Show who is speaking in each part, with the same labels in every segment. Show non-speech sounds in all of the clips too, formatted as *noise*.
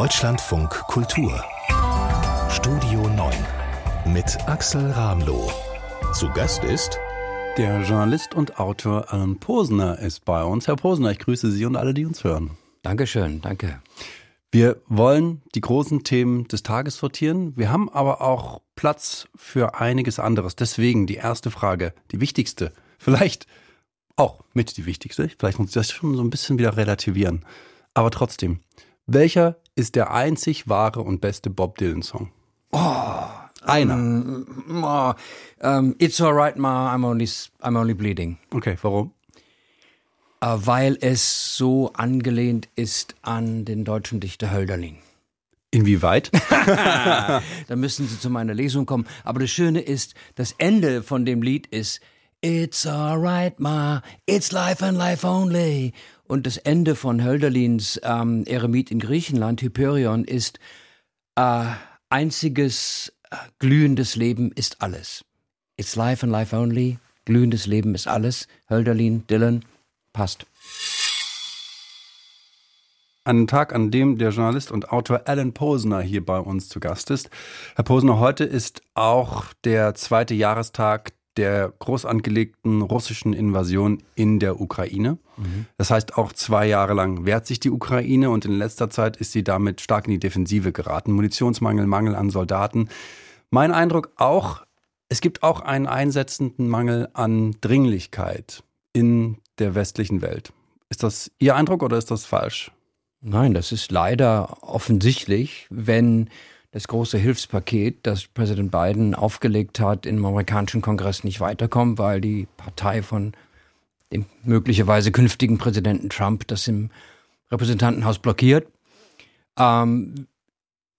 Speaker 1: Deutschlandfunk Kultur Studio 9 mit Axel Ramloh. Zu Gast ist
Speaker 2: der Journalist und Autor Alan Posner ist bei uns. Herr Posner, ich grüße Sie und alle, die uns hören.
Speaker 3: Dankeschön, danke.
Speaker 2: Wir wollen die großen Themen des Tages sortieren. Wir haben aber auch Platz für einiges anderes. Deswegen die erste Frage, die wichtigste, vielleicht auch mit die wichtigste. Vielleicht muss ich das schon so ein bisschen wieder relativieren. Aber trotzdem, welcher ist der einzig wahre und beste Bob Dylan-Song?
Speaker 3: Oh, einer. Um, oh, um, it's alright, ma, I'm only, I'm only bleeding.
Speaker 2: Okay, warum?
Speaker 3: Uh, weil es so angelehnt ist an den deutschen Dichter Hölderlin.
Speaker 2: Inwieweit? *laughs*
Speaker 3: da müssen Sie zu meiner Lesung kommen. Aber das Schöne ist, das Ende von dem Lied ist It's alright, ma, it's life and life only. Und das Ende von Hölderlins ähm, Eremit in Griechenland, Hyperion, ist äh, einziges äh, glühendes Leben ist alles. It's life and life only. Glühendes Leben ist alles. Hölderlin, Dylan, passt.
Speaker 2: An Tag, an dem der Journalist und Autor Alan Posner hier bei uns zu Gast ist. Herr Posner, heute ist auch der zweite Jahrestag der groß angelegten russischen Invasion in der Ukraine. Mhm. Das heißt, auch zwei Jahre lang wehrt sich die Ukraine und in letzter Zeit ist sie damit stark in die Defensive geraten. Munitionsmangel, Mangel an Soldaten. Mein Eindruck auch, es gibt auch einen einsetzenden Mangel an Dringlichkeit in der westlichen Welt. Ist das Ihr Eindruck oder ist das falsch?
Speaker 3: Nein, das ist leider offensichtlich, wenn das große Hilfspaket, das Präsident Biden aufgelegt hat, im amerikanischen Kongress nicht weiterkommt, weil die Partei von dem möglicherweise künftigen Präsidenten Trump das im Repräsentantenhaus blockiert. Ähm,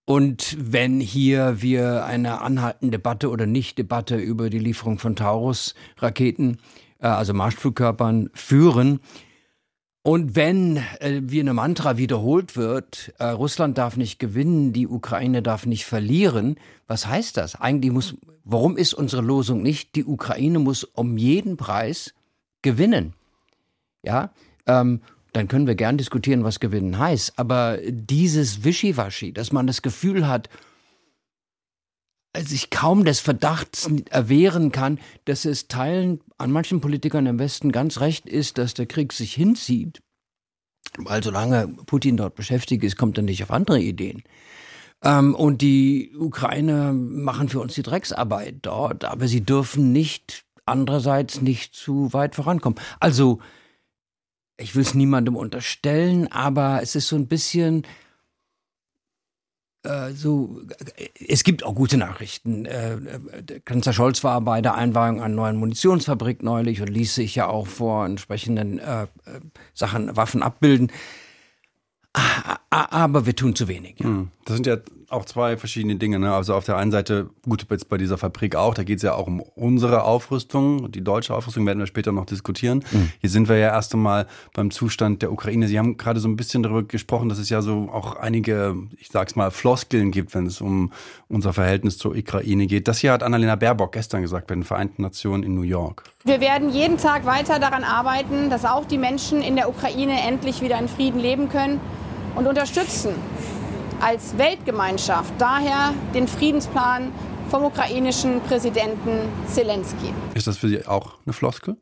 Speaker 3: und wenn hier wir eine anhaltende Debatte oder Nicht-Debatte über die Lieferung von Taurus-Raketen, äh, also Marschflugkörpern, führen, und wenn äh, wie eine Mantra wiederholt wird, äh, Russland darf nicht gewinnen, die Ukraine darf nicht verlieren, was heißt das? Eigentlich muss, warum ist unsere Losung nicht, die Ukraine muss um jeden Preis gewinnen? Ja, ähm, dann können wir gern diskutieren, was gewinnen heißt. Aber dieses Wischiwaschi, dass man das Gefühl hat, sich kaum des Verdachts erwehren kann, dass es Teilen an manchen Politikern im Westen ganz recht ist, dass der Krieg sich hinzieht. Weil solange Putin dort beschäftigt ist, kommt er nicht auf andere Ideen. Ähm, und die Ukraine machen für uns die Drecksarbeit dort, aber sie dürfen nicht andererseits nicht zu weit vorankommen. Also, ich will es niemandem unterstellen, aber es ist so ein bisschen, so, es gibt auch gute Nachrichten. Äh, Kanzler Scholz war bei der Einweihung einer neuen Munitionsfabrik neulich und ließ sich ja auch vor entsprechenden äh, Sachen Waffen abbilden. Aber wir tun zu wenig. Ja. Hm.
Speaker 2: Das sind ja auch zwei verschiedene Dinge. Ne? Also auf der einen Seite, gut, jetzt bei dieser Fabrik auch, da geht es ja auch um unsere Aufrüstung. Die deutsche Aufrüstung werden wir später noch diskutieren. Mhm. Hier sind wir ja erst einmal beim Zustand der Ukraine. Sie haben gerade so ein bisschen darüber gesprochen, dass es ja so auch einige, ich sag's mal, Floskeln gibt, wenn es um unser Verhältnis zur Ukraine geht. Das hier hat Annalena Baerbock gestern gesagt bei den Vereinten Nationen in New York.
Speaker 4: Wir werden jeden Tag weiter daran arbeiten, dass auch die Menschen in der Ukraine endlich wieder in Frieden leben können und unterstützen als Weltgemeinschaft daher den Friedensplan vom ukrainischen Präsidenten Zelensky.
Speaker 2: Ist das für Sie auch eine Floskel?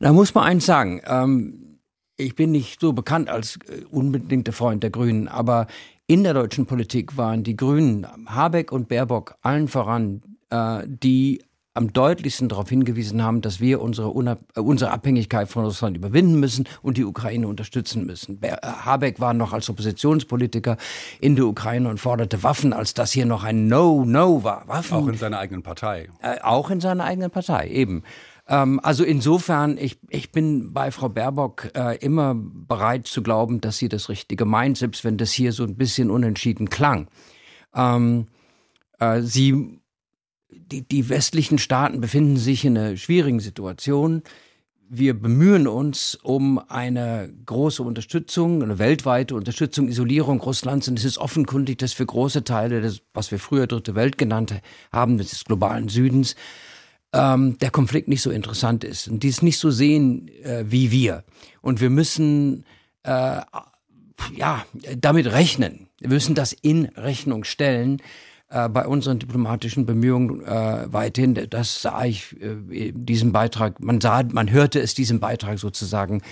Speaker 3: Da muss man eins sagen. Ähm, ich bin nicht so bekannt als äh, unbedingter Freund der Grünen, aber in der deutschen Politik waren die Grünen, Habeck und Baerbock, allen voran, äh, die am deutlichsten darauf hingewiesen haben, dass wir unsere, Unab äh, unsere Abhängigkeit von Russland überwinden müssen und die Ukraine unterstützen müssen. Äh, Habeck war noch als Oppositionspolitiker in der Ukraine und forderte Waffen, als das hier noch ein No-No war. Waffen.
Speaker 2: Auch in seiner eigenen Partei.
Speaker 3: Äh, auch in seiner eigenen Partei, eben. Ähm, also insofern, ich, ich bin bei Frau Baerbock äh, immer bereit zu glauben, dass sie das Richtige meint, selbst wenn das hier so ein bisschen unentschieden klang. Ähm, äh, sie die, die westlichen Staaten befinden sich in einer schwierigen Situation. Wir bemühen uns um eine große Unterstützung, eine weltweite Unterstützung, Isolierung Russlands. Und es ist offenkundig, dass für große Teile des, was wir früher Dritte Welt genannt haben, des globalen Südens, ähm, der Konflikt nicht so interessant ist. Und die es nicht so sehen äh, wie wir. Und wir müssen äh, ja damit rechnen, Wir müssen das in Rechnung stellen äh, bei unseren diplomatischen Bemühungen äh, weiterhin. Das sah ich äh, diesem Beitrag, man sah, man hörte es diesem Beitrag sozusagen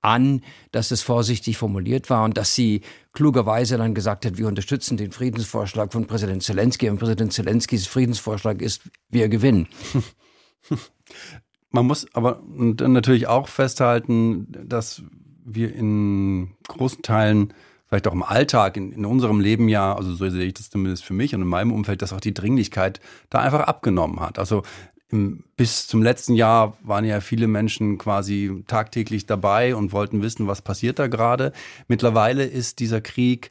Speaker 3: an, dass es vorsichtig formuliert war und dass sie klugerweise dann gesagt hat, wir unterstützen den Friedensvorschlag von Präsident Zelensky und Präsident Zelenskys Friedensvorschlag ist, wir gewinnen.
Speaker 2: Man muss aber natürlich auch festhalten, dass wir in großen Teilen vielleicht auch im Alltag, in, in, unserem Leben ja, also so sehe ich das zumindest für mich und in meinem Umfeld, dass auch die Dringlichkeit da einfach abgenommen hat. Also bis zum letzten Jahr waren ja viele Menschen quasi tagtäglich dabei und wollten wissen, was passiert da gerade. Mittlerweile ist dieser Krieg,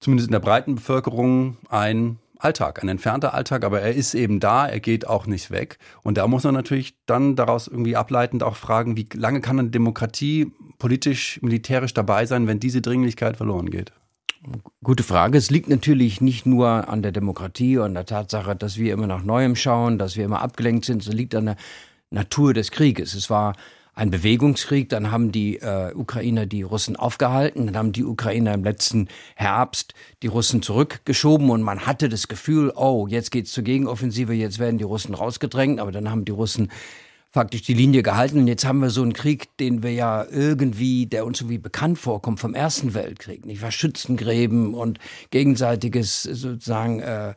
Speaker 2: zumindest in der breiten Bevölkerung, ein Alltag, ein entfernter Alltag, aber er ist eben da, er geht auch nicht weg. Und da muss man natürlich dann daraus irgendwie ableitend auch fragen, wie lange kann eine Demokratie politisch, militärisch dabei sein, wenn diese Dringlichkeit verloren geht?
Speaker 3: Gute Frage. Es liegt natürlich nicht nur an der Demokratie und an der Tatsache, dass wir immer nach Neuem schauen, dass wir immer abgelenkt sind. Es liegt an der Natur des Krieges. Es war ein Bewegungskrieg, dann haben die äh, Ukrainer die Russen aufgehalten, dann haben die Ukrainer im letzten Herbst die Russen zurückgeschoben und man hatte das Gefühl, oh, jetzt geht's zur Gegenoffensive, jetzt werden die Russen rausgedrängt, aber dann haben die Russen faktisch die Linie gehalten. Und jetzt haben wir so einen Krieg, den wir ja irgendwie, der uns irgendwie bekannt vorkommt vom Ersten Weltkrieg, nicht wahr? Schützengräben und gegenseitiges sozusagen äh,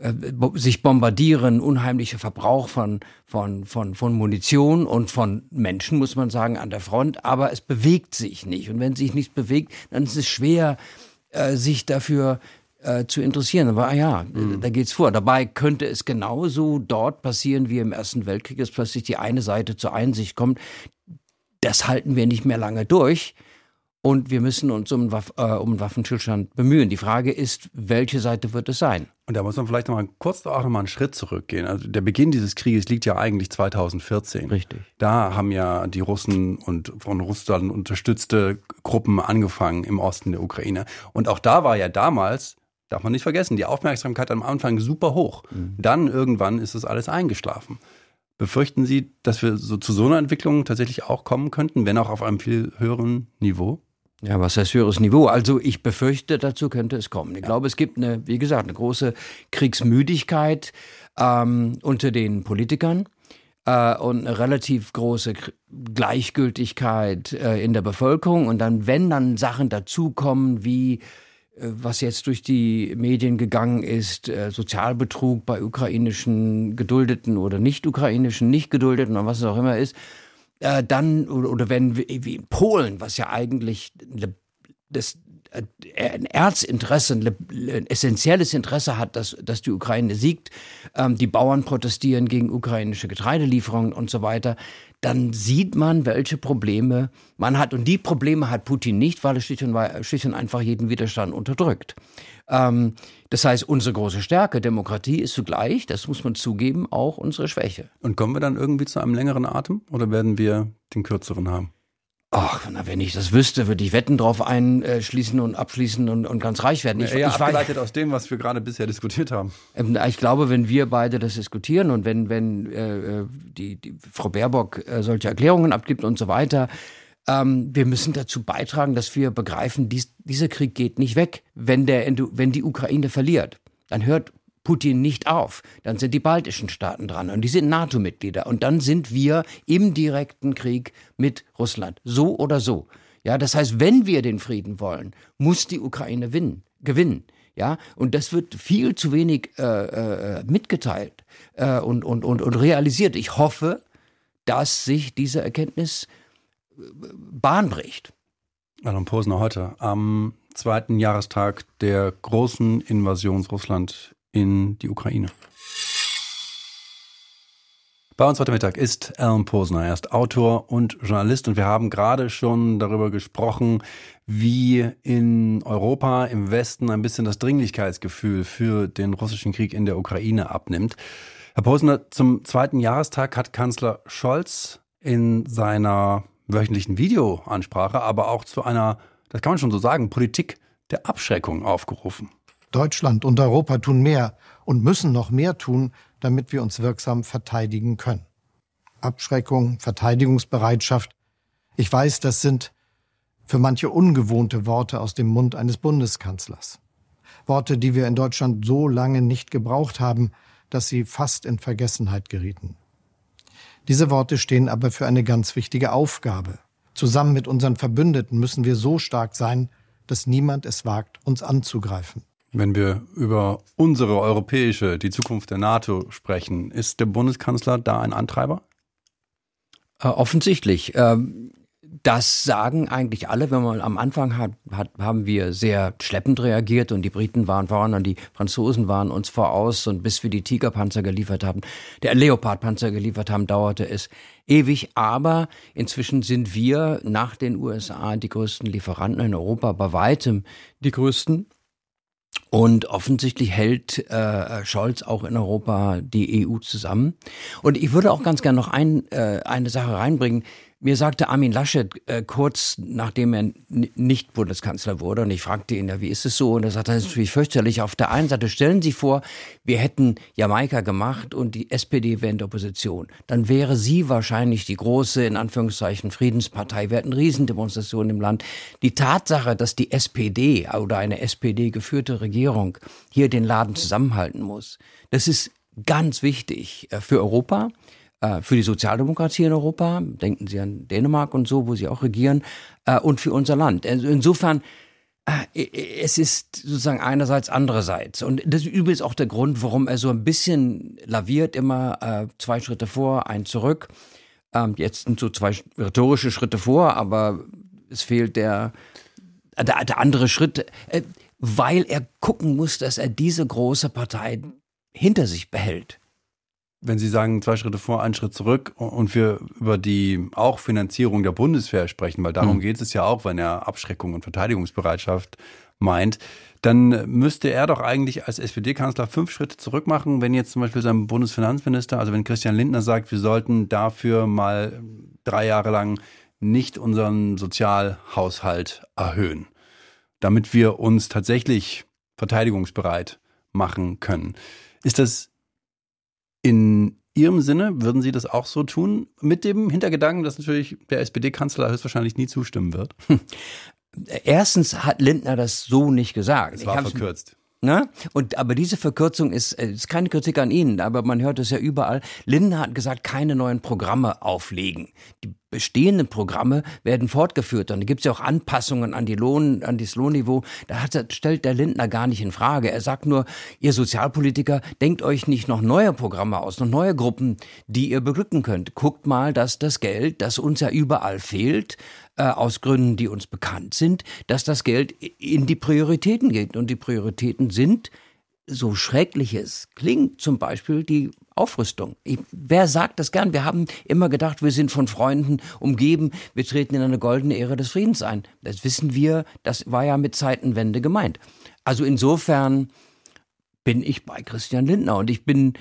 Speaker 3: äh, sich bombardieren, unheimlicher Verbrauch von, von, von, von Munition und von Menschen, muss man sagen, an der Front. Aber es bewegt sich nicht. Und wenn sich nichts bewegt, dann ist es schwer, äh, sich dafür äh, zu interessieren. Aber ah ja, mhm. da geht's vor. Dabei könnte es genauso dort passieren wie im Ersten Weltkrieg, dass plötzlich die eine Seite zur Einsicht kommt. Das halten wir nicht mehr lange durch. Und wir müssen uns um, Waff, äh, um einen Waffenstillstand bemühen. Die Frage ist, welche Seite wird es sein?
Speaker 2: Und da muss man vielleicht noch mal kurz auch noch mal einen Schritt zurückgehen. Also der Beginn dieses Krieges liegt ja eigentlich 2014.
Speaker 3: Richtig.
Speaker 2: Da haben ja die Russen und von Russland unterstützte Gruppen angefangen im Osten der Ukraine. Und auch da war ja damals Darf man nicht vergessen, die Aufmerksamkeit am Anfang super hoch. Mhm. Dann irgendwann ist es alles eingeschlafen. Befürchten Sie, dass wir so zu so einer Entwicklung tatsächlich auch kommen könnten, wenn auch auf einem viel höheren Niveau?
Speaker 3: Ja, was heißt höheres Niveau? Also ich befürchte, dazu könnte es kommen. Ich ja. glaube, es gibt eine, wie gesagt, eine große Kriegsmüdigkeit ähm, unter den Politikern äh, und eine relativ große Gleichgültigkeit äh, in der Bevölkerung. Und dann, wenn dann Sachen dazukommen wie was jetzt durch die Medien gegangen ist, äh, Sozialbetrug bei ukrainischen Geduldeten oder nicht ukrainischen, nicht Geduldeten oder was es auch immer ist, äh, dann, oder, wenn wie in Polen, was ja eigentlich das ein Erzinteresse, ein essentielles Interesse hat, dass, dass die Ukraine siegt, ähm, die Bauern protestieren gegen ukrainische Getreidelieferungen und so weiter, dann sieht man, welche Probleme man hat. Und die Probleme hat Putin nicht, weil er schlicht und, schlicht und einfach jeden Widerstand unterdrückt. Ähm, das heißt, unsere große Stärke, Demokratie, ist zugleich, das muss man zugeben, auch unsere Schwäche.
Speaker 2: Und kommen wir dann irgendwie zu einem längeren Atem oder werden wir den kürzeren haben?
Speaker 3: Ach, na, wenn ich das wüsste, würde ich Wetten drauf einschließen und abschließen und, und ganz reich werden. Ich,
Speaker 2: ja, ich abgeleitet aus dem, was wir gerade bisher diskutiert haben.
Speaker 3: Ähm, ich glaube, wenn wir beide das diskutieren und wenn, wenn äh, die, die Frau Baerbock äh, solche Erklärungen abgibt und so weiter, ähm, wir müssen dazu beitragen, dass wir begreifen, dies, dieser Krieg geht nicht weg, wenn, der, wenn die Ukraine verliert. Dann hört Putin nicht auf. Dann sind die baltischen Staaten dran und die sind NATO-Mitglieder. Und dann sind wir im direkten Krieg mit Russland. So oder so. Ja, das heißt, wenn wir den Frieden wollen, muss die Ukraine winnen, gewinnen. Ja, und das wird viel zu wenig äh, äh, mitgeteilt äh, und, und, und, und realisiert. Ich hoffe, dass sich diese Erkenntnis äh, Bahn bricht.
Speaker 2: Alan Posner heute am zweiten Jahrestag der großen Invasion Russland in die Ukraine. Bei uns heute Mittag ist Alan Posner. Er ist Autor und Journalist und wir haben gerade schon darüber gesprochen, wie in Europa, im Westen ein bisschen das Dringlichkeitsgefühl für den russischen Krieg in der Ukraine abnimmt. Herr Posner, zum zweiten Jahrestag hat Kanzler Scholz in seiner wöchentlichen Videoansprache aber auch zu einer, das kann man schon so sagen, Politik der Abschreckung aufgerufen.
Speaker 5: Deutschland und Europa tun mehr und müssen noch mehr tun, damit wir uns wirksam verteidigen können. Abschreckung, Verteidigungsbereitschaft. Ich weiß, das sind für manche ungewohnte Worte aus dem Mund eines Bundeskanzlers. Worte, die wir in Deutschland so lange nicht gebraucht haben, dass sie fast in Vergessenheit gerieten. Diese Worte stehen aber für eine ganz wichtige Aufgabe. Zusammen mit unseren Verbündeten müssen wir so stark sein, dass niemand es wagt, uns anzugreifen.
Speaker 2: Wenn wir über unsere europäische, die Zukunft der NATO sprechen, ist der Bundeskanzler da ein Antreiber?
Speaker 3: Äh, offensichtlich. Ähm, das sagen eigentlich alle. Wenn man am Anfang hat, hat, haben wir sehr schleppend reagiert und die Briten waren voran und die Franzosen waren uns voraus und bis wir die Tigerpanzer geliefert haben, der Leopardpanzer geliefert haben, dauerte es ewig. Aber inzwischen sind wir nach den USA die größten Lieferanten in Europa, bei weitem die größten. Und offensichtlich hält äh, Scholz auch in Europa die EU zusammen. Und ich würde auch ganz gerne noch ein, äh, eine Sache reinbringen. Mir sagte Armin Laschet äh, kurz nachdem er nicht Bundeskanzler wurde und ich fragte ihn, ja, wie ist es so? Und er sagte, das ist natürlich fürchterlich. Auf der einen Seite stellen Sie vor, wir hätten Jamaika gemacht und die SPD wäre in der Opposition. Dann wäre sie wahrscheinlich die große, in Anführungszeichen, Friedenspartei. Wir hätten Riesendemonstrationen im Land. Die Tatsache, dass die SPD oder eine SPD geführte Regierung hier den Laden zusammenhalten muss, das ist ganz wichtig äh, für Europa für die Sozialdemokratie in Europa, denken Sie an Dänemark und so, wo sie auch regieren, äh, und für unser Land. Also insofern, äh, es ist sozusagen einerseits, andererseits. Und das ist übrigens auch der Grund, warum er so ein bisschen laviert, immer zwei Schritte vor, ein zurück. Ähm, jetzt sind so zwei rhetorische Schritte vor, aber es fehlt der, der, der andere Schritt, weil er gucken muss, dass er diese große Partei hinter sich behält
Speaker 2: wenn Sie sagen, zwei Schritte vor, einen Schritt zurück und wir über die auch Finanzierung der Bundeswehr sprechen, weil darum mhm. geht es ja auch, wenn er Abschreckung und Verteidigungsbereitschaft meint, dann müsste er doch eigentlich als SPD-Kanzler fünf Schritte zurück machen, wenn jetzt zum Beispiel sein Bundesfinanzminister, also wenn Christian Lindner sagt, wir sollten dafür mal drei Jahre lang nicht unseren Sozialhaushalt erhöhen, damit wir uns tatsächlich verteidigungsbereit machen können. Ist das in Ihrem Sinne würden Sie das auch so tun, mit dem Hintergedanken, dass natürlich der SPD-Kanzler höchstwahrscheinlich nie zustimmen wird?
Speaker 3: Erstens hat Lindner das so nicht gesagt.
Speaker 2: Es war verkürzt.
Speaker 3: Ne? Und, aber diese Verkürzung ist, äh, ist keine Kritik an Ihnen, aber man hört es ja überall. Lindner hat gesagt, keine neuen Programme auflegen. Die bestehenden Programme werden fortgeführt. Und da gibt es ja auch Anpassungen an, die Lohn, an das Lohnniveau. Da hat, stellt der Lindner gar nicht in Frage. Er sagt nur, ihr Sozialpolitiker, denkt euch nicht noch neue Programme aus, noch neue Gruppen, die ihr beglücken könnt. Guckt mal, dass das Geld, das uns ja überall fehlt, äh, aus Gründen, die uns bekannt sind, dass das Geld in die Prioritäten geht. Und die Prioritäten sind, so schrecklich es klingt, zum Beispiel die Aufrüstung. Ich, wer sagt das gern? Wir haben immer gedacht, wir sind von Freunden umgeben, wir treten in eine goldene Ära des Friedens ein. Das wissen wir, das war ja mit Zeitenwende gemeint. Also insofern bin ich bei Christian Lindner und ich bin,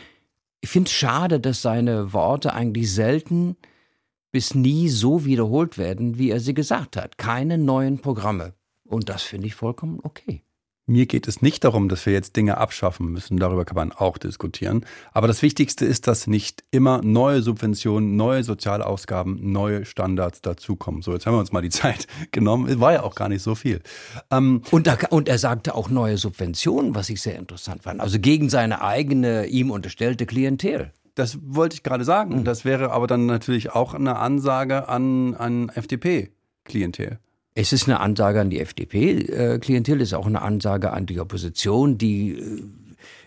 Speaker 3: ich finde es schade, dass seine Worte eigentlich selten bis nie so wiederholt werden, wie er sie gesagt hat. Keine neuen Programme. Und das finde ich vollkommen okay.
Speaker 2: Mir geht es nicht darum, dass wir jetzt Dinge abschaffen müssen. Darüber kann man auch diskutieren. Aber das Wichtigste ist, dass nicht immer neue Subventionen, neue Sozialausgaben, neue Standards dazukommen. So, jetzt haben wir uns mal die *laughs* Zeit genommen. Es war ja auch gar nicht so viel.
Speaker 3: Ähm, und, da, und er sagte auch neue Subventionen, was ich sehr interessant fand. Also gegen seine eigene, ihm unterstellte Klientel.
Speaker 2: Das wollte ich gerade sagen. Mhm. Das wäre aber dann natürlich auch eine Ansage an, an FDP-Klientel.
Speaker 3: Es ist eine Ansage an die FDP-Klientel, ist auch eine Ansage an die Opposition, die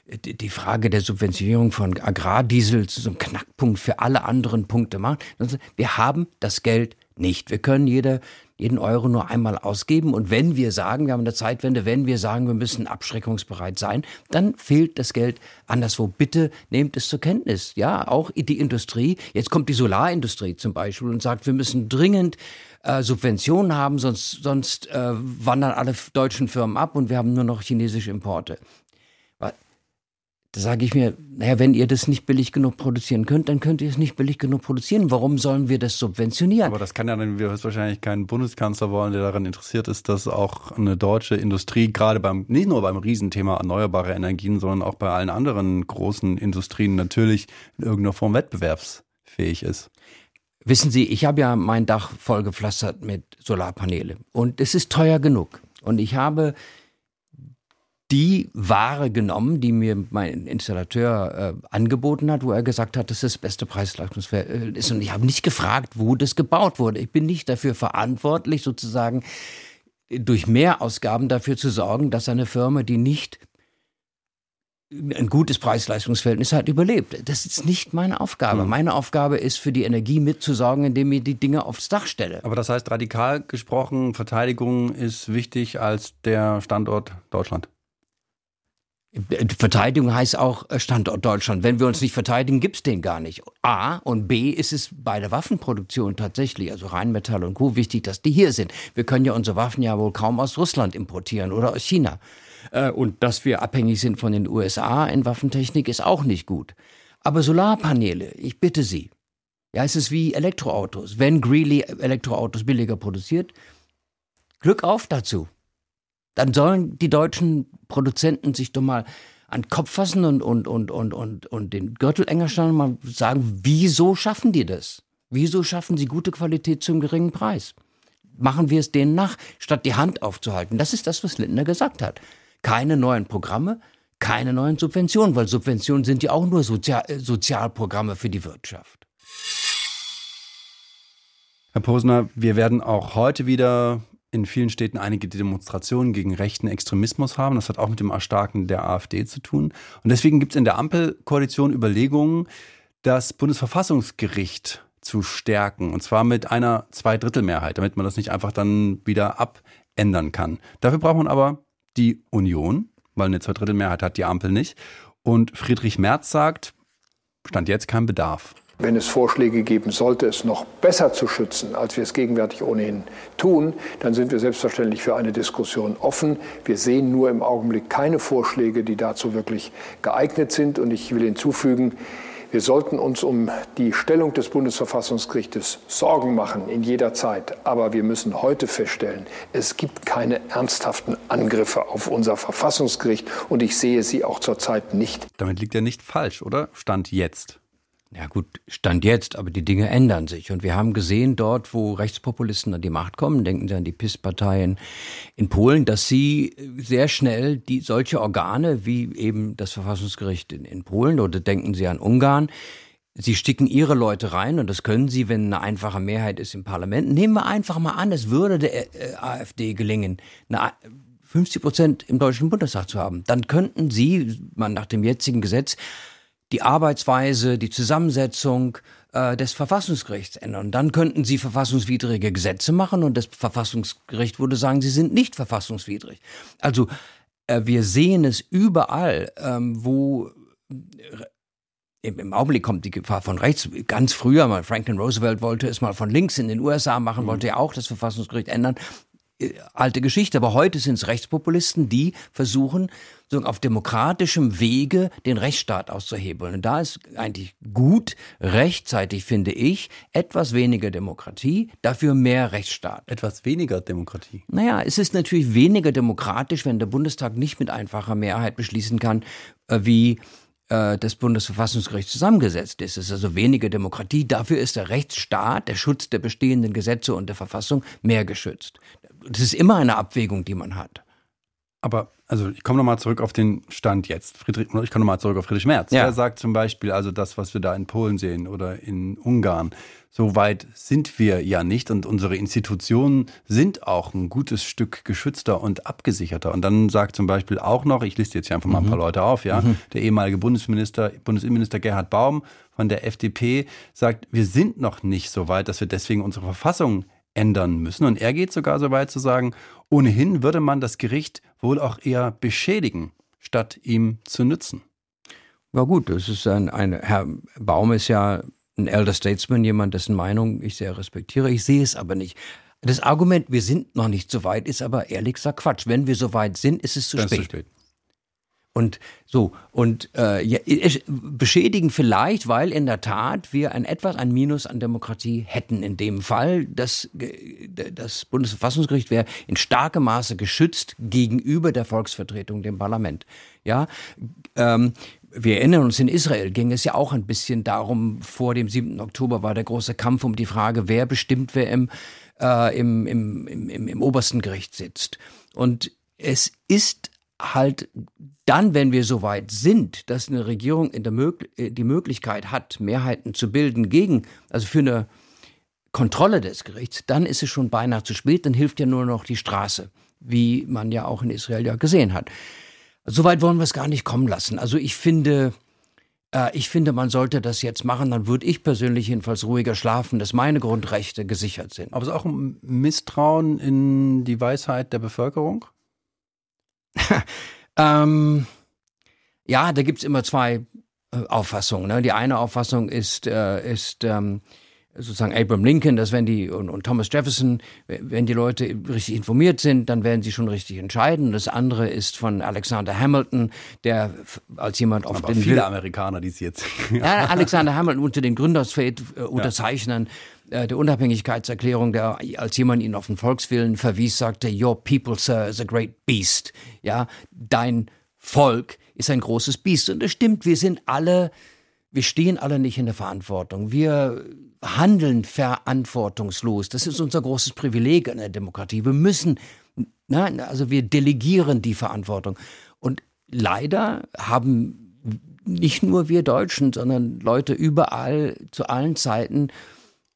Speaker 3: äh, die Frage der Subventionierung von Agrardiesel zu so einem Knackpunkt für alle anderen Punkte macht. Also, wir haben das Geld nicht. Wir können jede, jeden Euro nur einmal ausgeben. Und wenn wir sagen, wir haben eine Zeitwende, wenn wir sagen, wir müssen abschreckungsbereit sein, dann fehlt das Geld anderswo. Bitte nehmt es zur Kenntnis. Ja, auch die Industrie. Jetzt kommt die Solarindustrie zum Beispiel und sagt, wir müssen dringend äh, Subventionen haben, sonst, sonst äh, wandern alle deutschen Firmen ab und wir haben nur noch chinesische Importe. Da sage ich mir, naja, wenn ihr das nicht billig genug produzieren könnt, dann könnt ihr es nicht billig genug produzieren. Warum sollen wir das subventionieren?
Speaker 2: Aber das kann ja dann wahrscheinlich keinen Bundeskanzler wollen, der daran interessiert ist, dass auch eine deutsche Industrie, gerade beim, nicht nur beim Riesenthema erneuerbare Energien, sondern auch bei allen anderen großen Industrien natürlich in irgendeiner Form wettbewerbsfähig ist.
Speaker 3: Wissen Sie, ich habe ja mein Dach vollgepflastert mit Solarpaneele und es ist teuer genug. Und ich habe die Ware genommen, die mir mein Installateur äh, angeboten hat, wo er gesagt hat, dass das beste Preis-Leistungsverhältnis ist. Und ich habe nicht gefragt, wo das gebaut wurde. Ich bin nicht dafür verantwortlich, sozusagen durch Mehrausgaben dafür zu sorgen, dass eine Firma, die nicht ein gutes Preis-Leistungsverhältnis hat, überlebt. Das ist nicht meine Aufgabe. Mhm. Meine Aufgabe ist, für die Energie mitzusorgen, indem ich die Dinge aufs Dach stelle.
Speaker 2: Aber das heißt, radikal gesprochen, Verteidigung ist wichtig als der Standort Deutschland.
Speaker 3: Verteidigung heißt auch äh, Standort Deutschland. Wenn wir uns nicht verteidigen, gibt es den gar nicht. A und B ist es bei der Waffenproduktion tatsächlich, also Rheinmetall und Co. wichtig, dass die hier sind. Wir können ja unsere Waffen ja wohl kaum aus Russland importieren oder aus China. Äh, und dass wir abhängig sind von den USA in Waffentechnik ist auch nicht gut. Aber Solarpaneele, ich bitte Sie. Ja, es ist wie Elektroautos. Wenn Greeley Elektroautos billiger produziert, Glück auf dazu dann sollen die deutschen Produzenten sich doch mal an den Kopf fassen und, und, und, und, und, und den Gürtel enger stellen und mal sagen, wieso schaffen die das? Wieso schaffen sie gute Qualität zum geringen Preis? Machen wir es denen nach, statt die Hand aufzuhalten. Das ist das, was Lindner gesagt hat. Keine neuen Programme, keine neuen Subventionen, weil Subventionen sind ja auch nur Sozial Sozialprogramme für die Wirtschaft.
Speaker 2: Herr Posner, wir werden auch heute wieder in vielen Städten einige Demonstrationen gegen rechten Extremismus haben. Das hat auch mit dem Erstarken der AfD zu tun. Und deswegen gibt es in der Ampelkoalition Überlegungen, das Bundesverfassungsgericht zu stärken. Und zwar mit einer Zweidrittelmehrheit, damit man das nicht einfach dann wieder abändern kann. Dafür braucht man aber die Union, weil eine Zweidrittelmehrheit hat die Ampel nicht. Und Friedrich Merz sagt, stand jetzt kein Bedarf
Speaker 6: wenn es Vorschläge geben sollte, es noch besser zu schützen, als wir es gegenwärtig ohnehin tun, dann sind wir selbstverständlich für eine Diskussion offen. Wir sehen nur im Augenblick keine Vorschläge, die dazu wirklich geeignet sind. Und ich will hinzufügen, wir sollten uns um die Stellung des Bundesverfassungsgerichtes Sorgen machen in jeder Zeit. Aber wir müssen heute feststellen, es gibt keine ernsthaften Angriffe auf unser Verfassungsgericht und ich sehe sie auch zurzeit nicht.
Speaker 2: Damit liegt er nicht falsch, oder? Stand jetzt.
Speaker 3: Ja gut, Stand jetzt, aber die Dinge ändern sich. Und wir haben gesehen, dort, wo Rechtspopulisten an die Macht kommen, denken Sie an die PIS-Parteien in Polen, dass sie sehr schnell die solche Organe wie eben das Verfassungsgericht in, in Polen oder denken Sie an Ungarn, Sie sticken ihre Leute rein und das können sie, wenn eine einfache Mehrheit ist im Parlament. Nehmen wir einfach mal an, es würde der äh, AfD gelingen, eine 50 Prozent im Deutschen Bundestag zu haben. Dann könnten sie, man nach dem jetzigen Gesetz, die Arbeitsweise, die Zusammensetzung äh, des Verfassungsgerichts ändern. Dann könnten sie verfassungswidrige Gesetze machen und das Verfassungsgericht würde sagen, sie sind nicht verfassungswidrig. Also äh, wir sehen es überall, ähm, wo äh, im Augenblick kommt die Gefahr von rechts. Ganz früher mal Franklin Roosevelt wollte es mal von links in den USA machen, wollte ja auch das Verfassungsgericht ändern. Äh, alte Geschichte, aber heute sind es Rechtspopulisten, die versuchen, so auf demokratischem Wege den Rechtsstaat auszuhebeln. Und da ist eigentlich gut, rechtzeitig finde ich, etwas weniger Demokratie, dafür mehr Rechtsstaat.
Speaker 2: Etwas weniger Demokratie?
Speaker 3: Naja, es ist natürlich weniger demokratisch, wenn der Bundestag nicht mit einfacher Mehrheit beschließen kann, äh, wie äh, das Bundesverfassungsgericht zusammengesetzt ist. Es ist also weniger Demokratie. Dafür ist der Rechtsstaat, der Schutz der bestehenden Gesetze und der Verfassung mehr geschützt das ist immer eine Abwägung, die man hat.
Speaker 2: Aber also ich komme nochmal zurück auf den Stand jetzt. Friedrich, ich komme nochmal zurück auf Friedrich Merz. Ja. Er sagt zum Beispiel, also das, was wir da in Polen sehen oder in Ungarn, so weit sind wir ja nicht und unsere Institutionen sind auch ein gutes Stück geschützter und abgesicherter. Und dann sagt zum Beispiel auch noch, ich liste jetzt hier einfach mal ein paar mhm. Leute auf, ja, mhm. der ehemalige Bundesminister, Bundesinnenminister Gerhard Baum von der FDP sagt, wir sind noch nicht so weit, dass wir deswegen unsere Verfassung ändern müssen. Und er geht sogar so weit zu sagen, ohnehin würde man das Gericht wohl auch eher beschädigen, statt ihm zu nützen.
Speaker 3: Ja gut, das ist ein, ein Herr Baum ist ja ein Elder Statesman, jemand, dessen Meinung ich sehr respektiere. Ich sehe es aber nicht. Das Argument, wir sind noch nicht so weit, ist aber ehrlich gesagt Quatsch. Wenn wir so weit sind, ist es zu, spät. Zu spät. Und so, und äh, ja, beschädigen vielleicht, weil in der Tat wir ein etwas ein Minus an Demokratie hätten in dem Fall. Das, das Bundesverfassungsgericht wäre in starkem Maße geschützt gegenüber der Volksvertretung, dem Parlament. Ja, ähm, wir erinnern uns, in Israel ging es ja auch ein bisschen darum, vor dem 7. Oktober war der große Kampf um die Frage, wer bestimmt, wer im, äh, im, im, im, im, im obersten Gericht sitzt. Und es ist halt dann, wenn wir so weit sind, dass eine Regierung äh, die Möglichkeit hat, Mehrheiten zu bilden gegen, also für eine Kontrolle des Gerichts, dann ist es schon beinahe zu spät, dann hilft ja nur noch die Straße, wie man ja auch in Israel ja gesehen hat. Soweit wollen wir es gar nicht kommen lassen. Also ich finde, äh, ich finde, man sollte das jetzt machen, dann würde ich persönlich jedenfalls ruhiger schlafen, dass meine Grundrechte gesichert sind.
Speaker 2: Aber es ist auch ein Misstrauen in die Weisheit der Bevölkerung? *laughs*
Speaker 3: ähm, ja, da gibt es immer zwei äh, Auffassungen. Ne? Die eine Auffassung ist, äh, ist ähm, sozusagen Abraham Lincoln, dass wenn die und, und, Thomas Jefferson, wenn die Leute richtig informiert sind, dann werden sie schon richtig entscheiden. Das andere ist von Alexander Hamilton, der als jemand auf
Speaker 2: den viele Amerikaner, die sie jetzt
Speaker 3: ja, Alexander Hamilton unter den Gründersfeld äh, Unterzeichnern äh, der Unabhängigkeitserklärung, der als jemand ihn auf den Volkswillen verwies, sagte, Your people, sir, is a great beast. Ja, dein Volk ist ein großes Biest. Und das stimmt, wir sind alle, wir stehen alle nicht in der Verantwortung. Wir handeln verantwortungslos. Das ist unser großes Privileg in der Demokratie. Wir müssen, na, also wir delegieren die Verantwortung. Und leider haben nicht nur wir Deutschen, sondern Leute überall zu allen Zeiten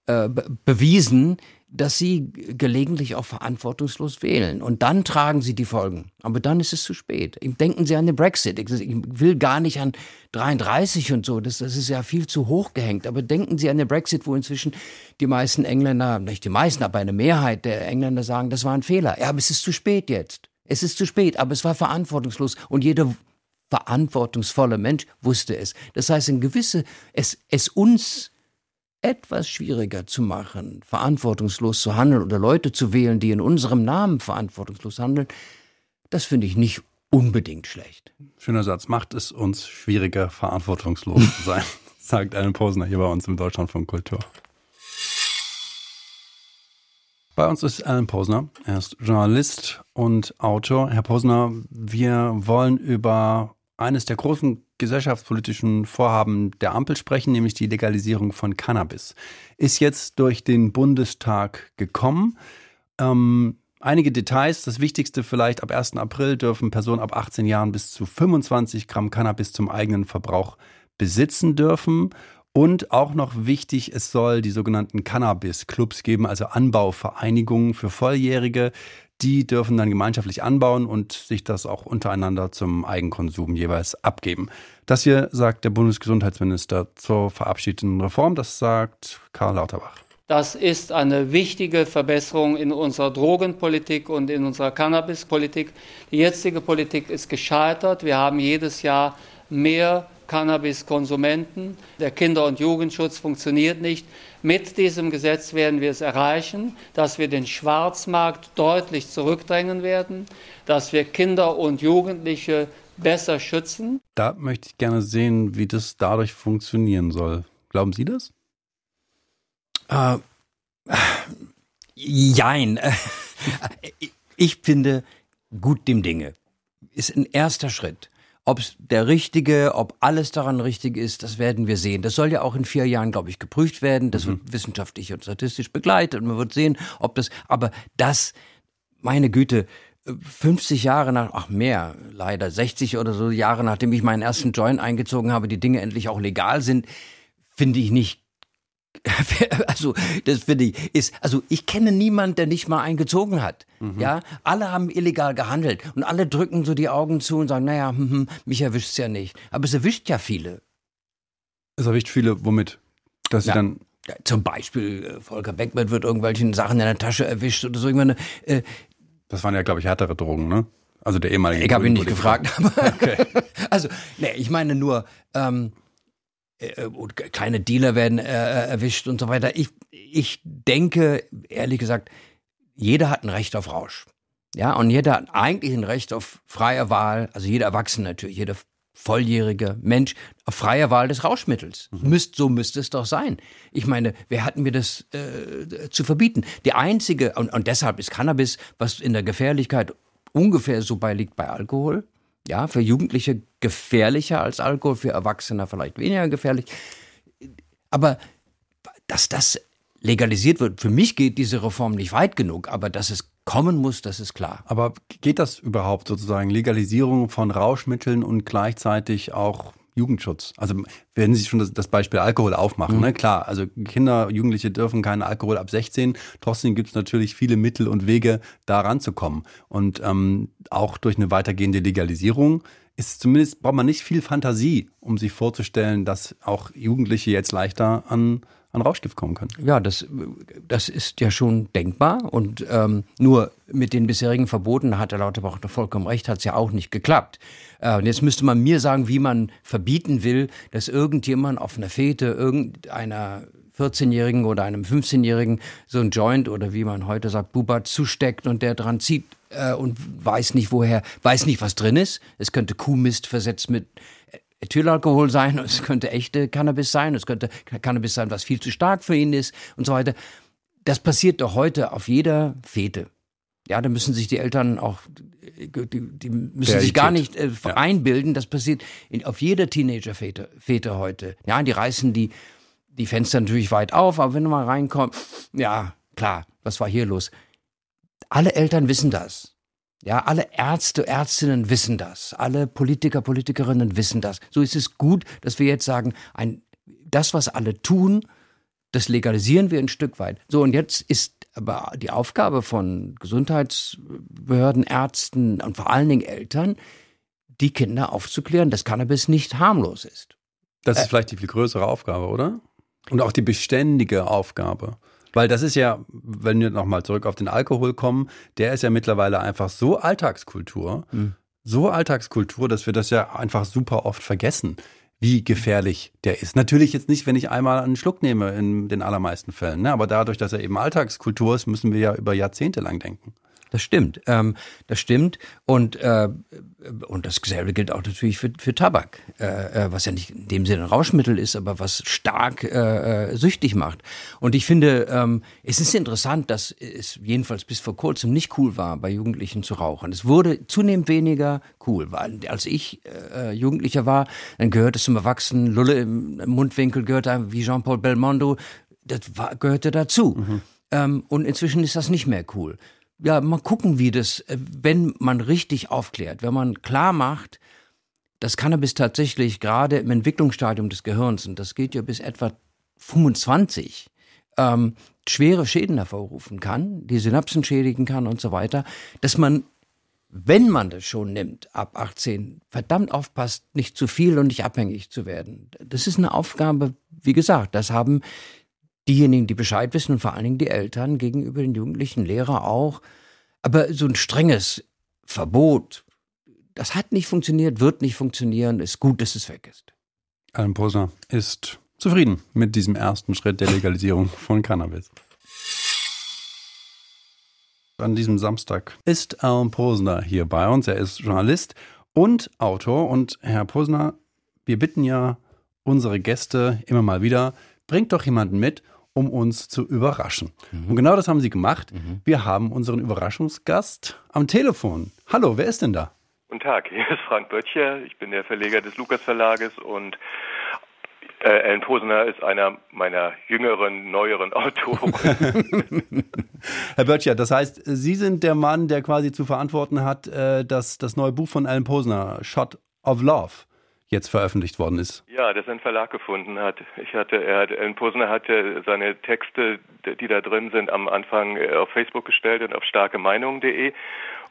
Speaker 3: äh, bewiesen, dass sie gelegentlich auch verantwortungslos wählen. Und dann tragen sie die Folgen. Aber dann ist es zu spät. Denken Sie an den Brexit. Ich will gar nicht an 33 und so. Das, das ist ja viel zu hoch gehängt. Aber denken Sie an den Brexit, wo inzwischen die meisten Engländer, nicht die meisten, aber eine Mehrheit der Engländer sagen, das war ein Fehler. Ja, aber es ist zu spät jetzt. Es ist zu spät, aber es war verantwortungslos. Und jeder verantwortungsvolle Mensch wusste es. Das heißt, in gewisse, es, es uns etwas schwieriger zu machen, verantwortungslos zu handeln oder Leute zu wählen, die in unserem Namen verantwortungslos handeln, das finde ich nicht unbedingt schlecht.
Speaker 2: Schöner Satz. Macht es uns schwieriger, verantwortungslos zu sein, *laughs* sagt Alan Posner hier bei uns im Deutschland von Kultur. Bei uns ist Alan Posner. Er ist Journalist und Autor. Herr Posner, wir wollen über eines der großen gesellschaftspolitischen Vorhaben der Ampel sprechen, nämlich die Legalisierung von Cannabis. Ist jetzt durch den Bundestag gekommen. Ähm, einige Details. Das Wichtigste vielleicht, ab 1. April dürfen Personen ab 18 Jahren bis zu 25 Gramm Cannabis zum eigenen Verbrauch besitzen dürfen. Und auch noch wichtig, es soll die sogenannten Cannabis-Clubs geben, also Anbauvereinigungen für Volljährige, die dürfen dann gemeinschaftlich anbauen und sich das auch untereinander zum Eigenkonsum jeweils abgeben. Das hier sagt der Bundesgesundheitsminister zur verabschiedeten Reform. Das sagt Karl Lauterbach.
Speaker 7: Das ist eine wichtige Verbesserung in unserer Drogenpolitik und in unserer Cannabispolitik. Die jetzige Politik ist gescheitert. Wir haben jedes Jahr mehr Cannabiskonsumenten. Der Kinder- und Jugendschutz funktioniert nicht. Mit diesem Gesetz werden wir es erreichen, dass wir den Schwarzmarkt deutlich zurückdrängen werden, dass wir Kinder und Jugendliche besser schützen.
Speaker 2: Da möchte ich gerne sehen, wie das dadurch funktionieren soll. Glauben Sie das?
Speaker 3: Äh, jein. *laughs* Ich finde gut dem Dinge. Ist ein erster Schritt. Ob es der richtige, ob alles daran richtig ist, das werden wir sehen. Das soll ja auch in vier Jahren, glaube ich, geprüft werden. Das mhm. wird wissenschaftlich und statistisch begleitet und man wird sehen, ob das, aber das, meine Güte, 50 Jahre nach, ach mehr, leider 60 oder so Jahre nachdem ich meinen ersten Joint eingezogen habe, die Dinge endlich auch legal sind, finde ich nicht *laughs* also das finde ich ist also ich kenne niemand, der nicht mal eingezogen hat. Mhm. Ja, alle haben illegal gehandelt und alle drücken so die Augen zu und sagen, naja, hm, hm, mich erwischt's ja nicht. Aber es erwischt ja viele.
Speaker 2: Es erwischt viele, womit? Dass sie ja. dann
Speaker 3: ja, zum Beispiel äh, Volker Beckmann wird irgendwelchen Sachen in der Tasche erwischt oder so. Ich meine, äh,
Speaker 2: das waren ja, glaube ich, härtere Drogen, ne? Also der ehemalige.
Speaker 3: Ich habe ihn nicht gefragt. Aber *laughs* okay. *laughs* also, nee, ich meine nur, ähm, äh, kleine Dealer werden äh, äh, erwischt und so weiter. Ich, ich denke, ehrlich gesagt, jeder hat ein Recht auf Rausch. Ja, und jeder hat eigentlich ein Recht auf freie Wahl, also jeder Erwachsene natürlich, jeder volljährige Mensch auf freie Wahl des Rauschmittels. Mhm. Müsst, so müsste es doch sein. Ich meine, wer hat mir das äh, zu verbieten? Die einzige, und, und deshalb ist Cannabis, was in der Gefährlichkeit ungefähr so beiliegt bei Alkohol, ja, für Jugendliche gefährlicher als Alkohol, für Erwachsene vielleicht weniger gefährlich. Aber dass das legalisiert wird, für mich geht diese Reform nicht weit genug, aber dass es kommen muss, das ist klar.
Speaker 2: Aber geht das überhaupt sozusagen? Legalisierung von Rauschmitteln und gleichzeitig auch Jugendschutz. Also wenn Sie schon das, das Beispiel Alkohol aufmachen, mhm. ne? klar, also Kinder, Jugendliche dürfen keinen Alkohol ab 16. Trotzdem gibt es natürlich viele Mittel und Wege, da ranzukommen. Und ähm, auch durch eine weitergehende Legalisierung ist zumindest, braucht man nicht viel Fantasie, um sich vorzustellen, dass auch Jugendliche jetzt leichter an an Rauschgift kommen können.
Speaker 3: Ja, das, das ist ja schon denkbar. Und ähm, nur mit den bisherigen Verboten hat der Lauterbach vollkommen recht, hat es ja auch nicht geklappt. Äh, und jetzt müsste man mir sagen, wie man verbieten will, dass irgendjemand auf einer Fete irgendeiner 14-Jährigen oder einem 15-Jährigen so ein Joint oder wie man heute sagt, Bubat zusteckt und der dran zieht äh, und weiß nicht woher, weiß nicht, was drin ist. Es könnte Kuhmist versetzt mit Ethylalkohol sein, *laughs* es könnte echte Cannabis sein, es könnte Cannabis sein, was viel zu stark für ihn ist und so weiter. Das passiert doch heute auf jeder Fete. Ja, da müssen sich die Eltern auch, die, die müssen Realität. sich gar nicht äh, ja. einbilden. Das passiert in, auf jeder Teenager-Fete Fete heute. Ja, die reißen die, die Fenster natürlich weit auf, aber wenn du mal reinkommst, ja, klar, was war hier los? Alle Eltern wissen das. Ja, alle Ärzte, Ärztinnen wissen das. Alle Politiker, Politikerinnen wissen das. So ist es gut, dass wir jetzt sagen, ein, das, was alle tun, das legalisieren wir ein Stück weit. So, und jetzt ist aber die Aufgabe von Gesundheitsbehörden, Ärzten und vor allen Dingen Eltern, die Kinder aufzuklären, dass Cannabis nicht harmlos ist.
Speaker 2: Das ist vielleicht die viel größere Aufgabe, oder? Und auch die beständige Aufgabe. Weil das ist ja, wenn wir nochmal zurück auf den Alkohol kommen, der ist ja mittlerweile einfach so Alltagskultur, mhm. so Alltagskultur, dass wir das ja einfach super oft vergessen, wie gefährlich der ist. Natürlich jetzt nicht, wenn ich einmal einen Schluck nehme, in den allermeisten Fällen. Ne? Aber dadurch, dass er eben Alltagskultur ist, müssen wir ja über Jahrzehnte lang denken.
Speaker 3: Das stimmt. Ähm, das stimmt. Und, äh, und dasselbe gilt auch natürlich für, für Tabak, äh, äh, was ja nicht in dem Sinne ein Rauschmittel ist, aber was stark äh, äh, süchtig macht. Und ich finde, ähm, es ist interessant, dass es jedenfalls bis vor kurzem nicht cool war, bei Jugendlichen zu rauchen. Es wurde zunehmend weniger cool, weil als ich äh, Jugendlicher war, dann gehörte es zum Erwachsenen, Lulle im Mundwinkel gehörte wie Jean-Paul Belmondo, das war, gehörte dazu. Mhm. Ähm, und inzwischen ist das nicht mehr cool ja, mal gucken, wie das, äh, wenn man richtig aufklärt, wenn man klar macht, dass Cannabis tatsächlich gerade im Entwicklungsstadium des Gehirns, und das geht ja bis etwa 25, ähm, schwere Schäden hervorrufen kann, die Synapsen schädigen kann und so weiter, dass man, wenn man das schon nimmt, ab 18, verdammt aufpasst, nicht zu viel und nicht abhängig zu werden. Das ist eine Aufgabe, wie gesagt, das haben diejenigen, die Bescheid wissen und vor allen Dingen die Eltern gegenüber den Jugendlichen, Lehrer auch. Aber so ein strenges Verbot, das hat nicht funktioniert, wird nicht funktionieren, ist gut, dass es weg ist.
Speaker 2: Alan Posner ist zufrieden mit diesem ersten Schritt der Legalisierung von Cannabis. An diesem Samstag ist Alan Posner hier bei uns. Er ist Journalist und Autor. Und Herr Posner, wir bitten ja unsere Gäste immer mal wieder, bringt doch jemanden mit um uns zu überraschen. Mhm. Und genau das haben sie gemacht. Mhm. Wir haben unseren Überraschungsgast am Telefon. Hallo, wer ist denn da?
Speaker 8: Guten Tag, hier ist Frank Böttcher. Ich bin der Verleger des Lukas Verlages und äh, Ellen Posener ist einer meiner jüngeren, neueren Autoren. *laughs*
Speaker 2: Herr Böttcher, das heißt, Sie sind der Mann, der quasi zu verantworten hat, äh, dass das neue Buch von Alan Posener, Shot of Love, jetzt veröffentlicht worden ist.
Speaker 8: Ja, das ein Verlag gefunden hat. Ich hatte, er hat, in Posner hatte seine Texte, die da drin sind, am Anfang äh, auf Facebook gestellt und auf starkemeinung.de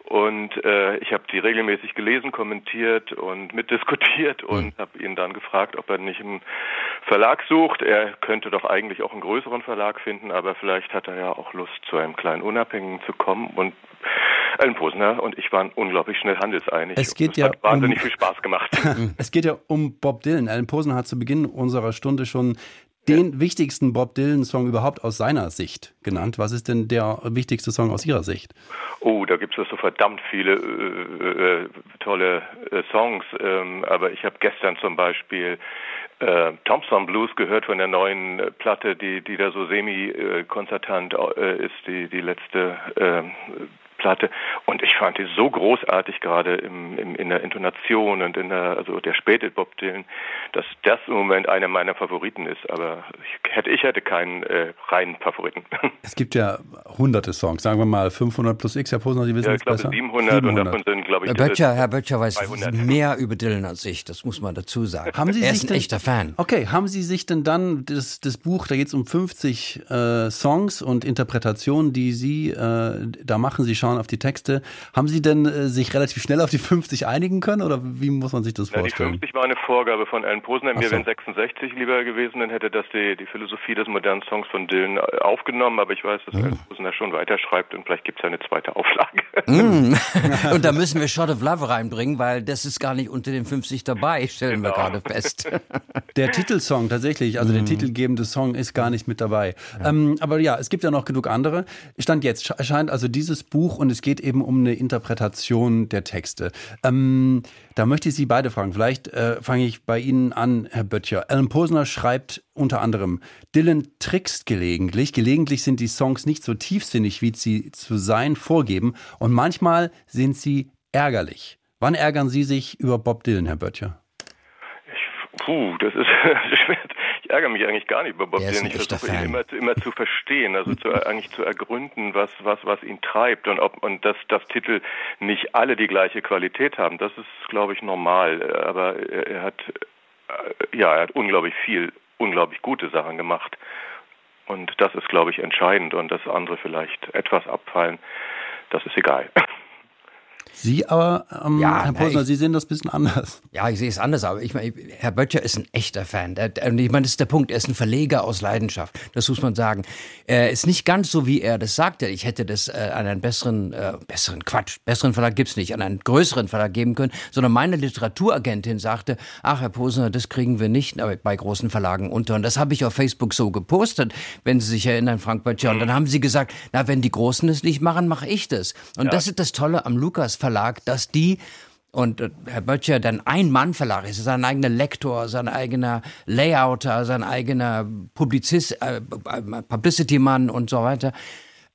Speaker 8: und äh, ich habe die regelmäßig gelesen, kommentiert und mitdiskutiert hm. und habe ihn dann gefragt, ob er nicht einen Verlag sucht. Er könnte doch eigentlich auch einen größeren Verlag finden, aber vielleicht hat er ja auch Lust, zu einem kleinen Unabhängigen zu kommen. Und Alan Posner und ich waren unglaublich schnell handelseinig.
Speaker 2: Es geht ja
Speaker 8: hat wahnsinnig um, viel Spaß gemacht. *laughs* *laughs*
Speaker 2: es geht ja um Bob Dylan. Alan Posner hat zu Beginn unserer Stunde schon den ja. wichtigsten Bob Dylan-Song überhaupt aus seiner Sicht genannt. Was ist denn der wichtigste Song aus Ihrer Sicht?
Speaker 8: Oh, da gibt es so verdammt viele äh, äh, tolle äh, Songs. Ähm, aber ich habe gestern zum Beispiel äh, Thompson Blues gehört von der neuen äh, Platte, die, die da so semi-konzertant äh, ist, die, die letzte Platte. Und ich fand die so großartig, gerade im, im, in der Intonation und in der, also der späte Bob Dylan, dass das im Moment einer meiner Favoriten ist. Aber ich hätte, ich hätte keinen äh, reinen Favoriten. *laughs*
Speaker 2: Es gibt ja hunderte Songs, sagen wir mal 500 plus X, Herr Posner, Sie wissen ja,
Speaker 8: ich glaube 700, 700, und davon sind, glaube ich,
Speaker 3: Herr Böttcher, Herr Böttcher weiß 200. mehr über Dylan als ich, das muss man dazu sagen.
Speaker 2: Haben Sie
Speaker 3: er
Speaker 2: sich
Speaker 3: ist ein
Speaker 2: denn,
Speaker 3: echter Fan.
Speaker 2: Okay, haben Sie sich denn dann das, das Buch, da geht es um 50 äh, Songs und Interpretationen, die Sie äh, da machen, Sie schauen auf die Texte, haben Sie denn äh, sich relativ schnell auf die 50 einigen können oder wie muss man sich das vorstellen?
Speaker 8: Ja, die 50 war eine Vorgabe von Alan Posner, mir so. wären 66 lieber gewesen, dann hätte das die, die Philosophie des modernen Songs von Dylan äh, aufgenommen, aber ich weiß, dass mhm. Alan Posner schon weiterschreibt und vielleicht gibt es ja eine zweite Auflage.
Speaker 3: Mm. *laughs* *laughs* und da müssen wir Shot of Love reinbringen, weil das ist gar nicht unter den 50 dabei, stellen genau. wir gerade fest. *laughs*
Speaker 2: Der Titelsong tatsächlich, also mm. der mhm. titelgebende Song ist gar nicht mit dabei. Ja. Ähm, aber ja, es gibt ja noch genug andere. Stand jetzt erscheint also dieses Buch und es geht eben um eine Interpretation der Texte. Ähm, da möchte ich Sie beide fragen. Vielleicht äh, fange ich bei Ihnen an, Herr Böttcher. Alan Posner schreibt unter anderem, Dylan trickst gelegentlich. Gelegentlich sind die Songs nicht so tiefsinnig, wie sie zu sein vorgeben. Und manchmal sind sie ärgerlich. Wann ärgern Sie sich über Bob Dylan, Herr Böttcher?
Speaker 8: puh, das ist *laughs* schwer. Ich ärgere mich eigentlich gar nicht über Bob Dylan. Ich versuche ihn immer, immer zu verstehen, also zu, eigentlich zu ergründen, was, was, was ihn treibt und ob, und dass, dass Titel nicht alle die gleiche Qualität haben. Das ist, glaube ich, normal. Aber er, er hat, äh, ja, er hat unglaublich viel, unglaublich gute Sachen gemacht. Und das ist, glaube ich, entscheidend. Und dass andere vielleicht etwas abfallen, das ist egal.
Speaker 2: Sie aber, ähm, ja, Herr Posner, Sie sehen das ein bisschen anders.
Speaker 3: Ja, ich sehe es anders, aber ich meine, Herr Böttcher ist ein echter Fan. Und ich meine, das ist der Punkt, er ist ein Verleger aus Leidenschaft. Das muss man sagen. Er ist nicht ganz so, wie er das sagte. Ich hätte das äh, an einen besseren, äh, besseren Quatsch, besseren Verlag gibt's nicht, an einen größeren Verlag geben können, sondern meine Literaturagentin sagte, ach, Herr Posner, das kriegen wir nicht bei großen Verlagen unter. Und das habe ich auf Facebook so gepostet, wenn Sie sich erinnern, Frank Böttcher. Und dann haben sie gesagt, na, wenn die Großen es nicht machen, mache ich das. Und ja. das ist das Tolle am Lukas Verlag, dass die und äh, Herr Böttcher dann ein Mann Verlag ist, sein eigener Lektor, sein eigener Layouter, sein eigener Publizist, äh, Publicity-Mann und so weiter,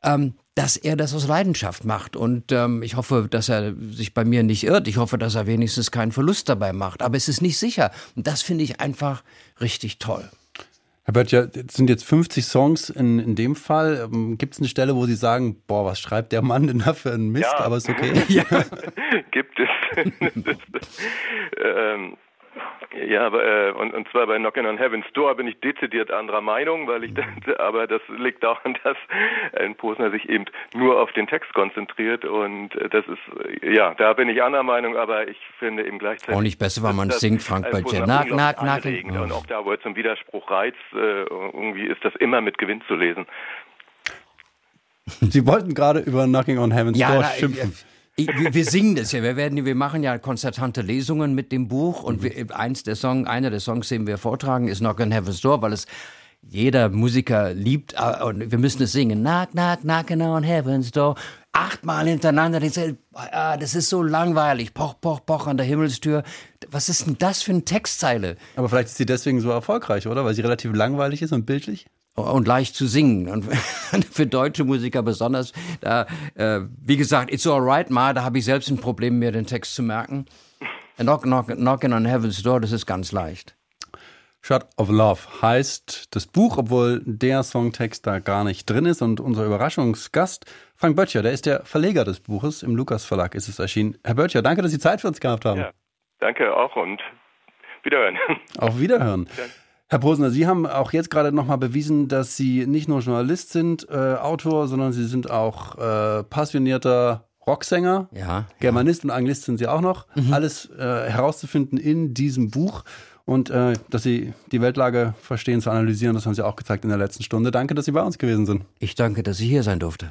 Speaker 3: ähm, dass er das aus Leidenschaft macht. Und ähm, ich hoffe, dass er sich bei mir nicht irrt. Ich hoffe, dass er wenigstens keinen Verlust dabei macht. Aber es ist nicht sicher. Und das finde ich einfach richtig toll.
Speaker 2: Herr Böttcher, es sind jetzt 50 Songs in, in dem Fall. Ähm, Gibt es eine Stelle, wo Sie sagen, boah, was schreibt der Mann denn da für einen Mist,
Speaker 8: ja.
Speaker 2: aber ist okay? *laughs*
Speaker 8: Ja, gibt es. *laughs* ähm, ja, aber, äh, und, und zwar bei Knockin' on Heaven's Door bin ich dezidiert anderer Meinung, weil ich, denke, *laughs* aber das liegt daran, dass ein Posner sich eben nur auf den Text konzentriert und äh, das ist, äh, ja, da bin ich anderer Meinung, aber ich finde eben gleichzeitig.
Speaker 3: Auch nicht besser, weil man singt, Frank bei Jen.
Speaker 8: Nack, nack, nack. Und auch da, wo er zum Widerspruch reizt, äh, irgendwie ist das immer mit Gewinn zu lesen. *laughs*
Speaker 2: Sie wollten gerade über Knocking on Heaven's ja, Door na, schimpfen.
Speaker 3: Ich, wir, wir singen das ja. Wir werden, wir machen ja konzertante Lesungen mit dem Buch und wir, eins der Song, einer der Songs, den wir vortragen, ist Knock on Heaven's Door, weil es jeder Musiker liebt äh, und wir müssen es singen. Knock, knock, knocking on Heaven's Door. Achtmal hintereinander. Ah, das ist so langweilig. Poch, poch, poch an der Himmelstür. Was ist denn das für eine Textzeile?
Speaker 2: Aber vielleicht ist sie deswegen so erfolgreich, oder? Weil sie relativ langweilig ist und bildlich?
Speaker 3: Und leicht zu singen. Und *laughs* für deutsche Musiker besonders. Da, äh, wie gesagt, It's Alright, Ma, da habe ich selbst ein Problem, mir den Text zu merken. Knock, knock, knocking on Heaven's Door, das ist ganz leicht.
Speaker 2: Shot of Love heißt das Buch, obwohl der Songtext da gar nicht drin ist. Und unser Überraschungsgast, Frank Böttcher, der ist der Verleger des Buches. Im Lukas Verlag ist es erschienen. Herr Böttcher, danke, dass Sie Zeit für uns gehabt haben. Ja,
Speaker 8: danke auch und Wiederhören.
Speaker 2: Auf Wiederhören. Ja. Herr Posner, Sie haben auch jetzt gerade nochmal bewiesen, dass Sie nicht nur Journalist sind, äh, Autor, sondern Sie sind auch äh, passionierter Rocksänger.
Speaker 3: Ja.
Speaker 2: Germanist ja. und Anglist sind Sie auch noch. Mhm. Alles äh, herauszufinden in diesem Buch. Und äh, dass Sie die Weltlage verstehen, zu analysieren, das haben Sie auch gezeigt in der letzten Stunde. Danke, dass Sie bei uns gewesen sind.
Speaker 3: Ich danke, dass ich hier sein durfte.